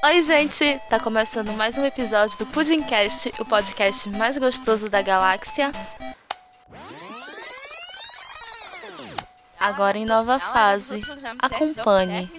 Oi, gente! Tá começando mais um episódio do Pudimcast, o podcast mais gostoso da galáxia. Agora em nova fase. Acompanhe.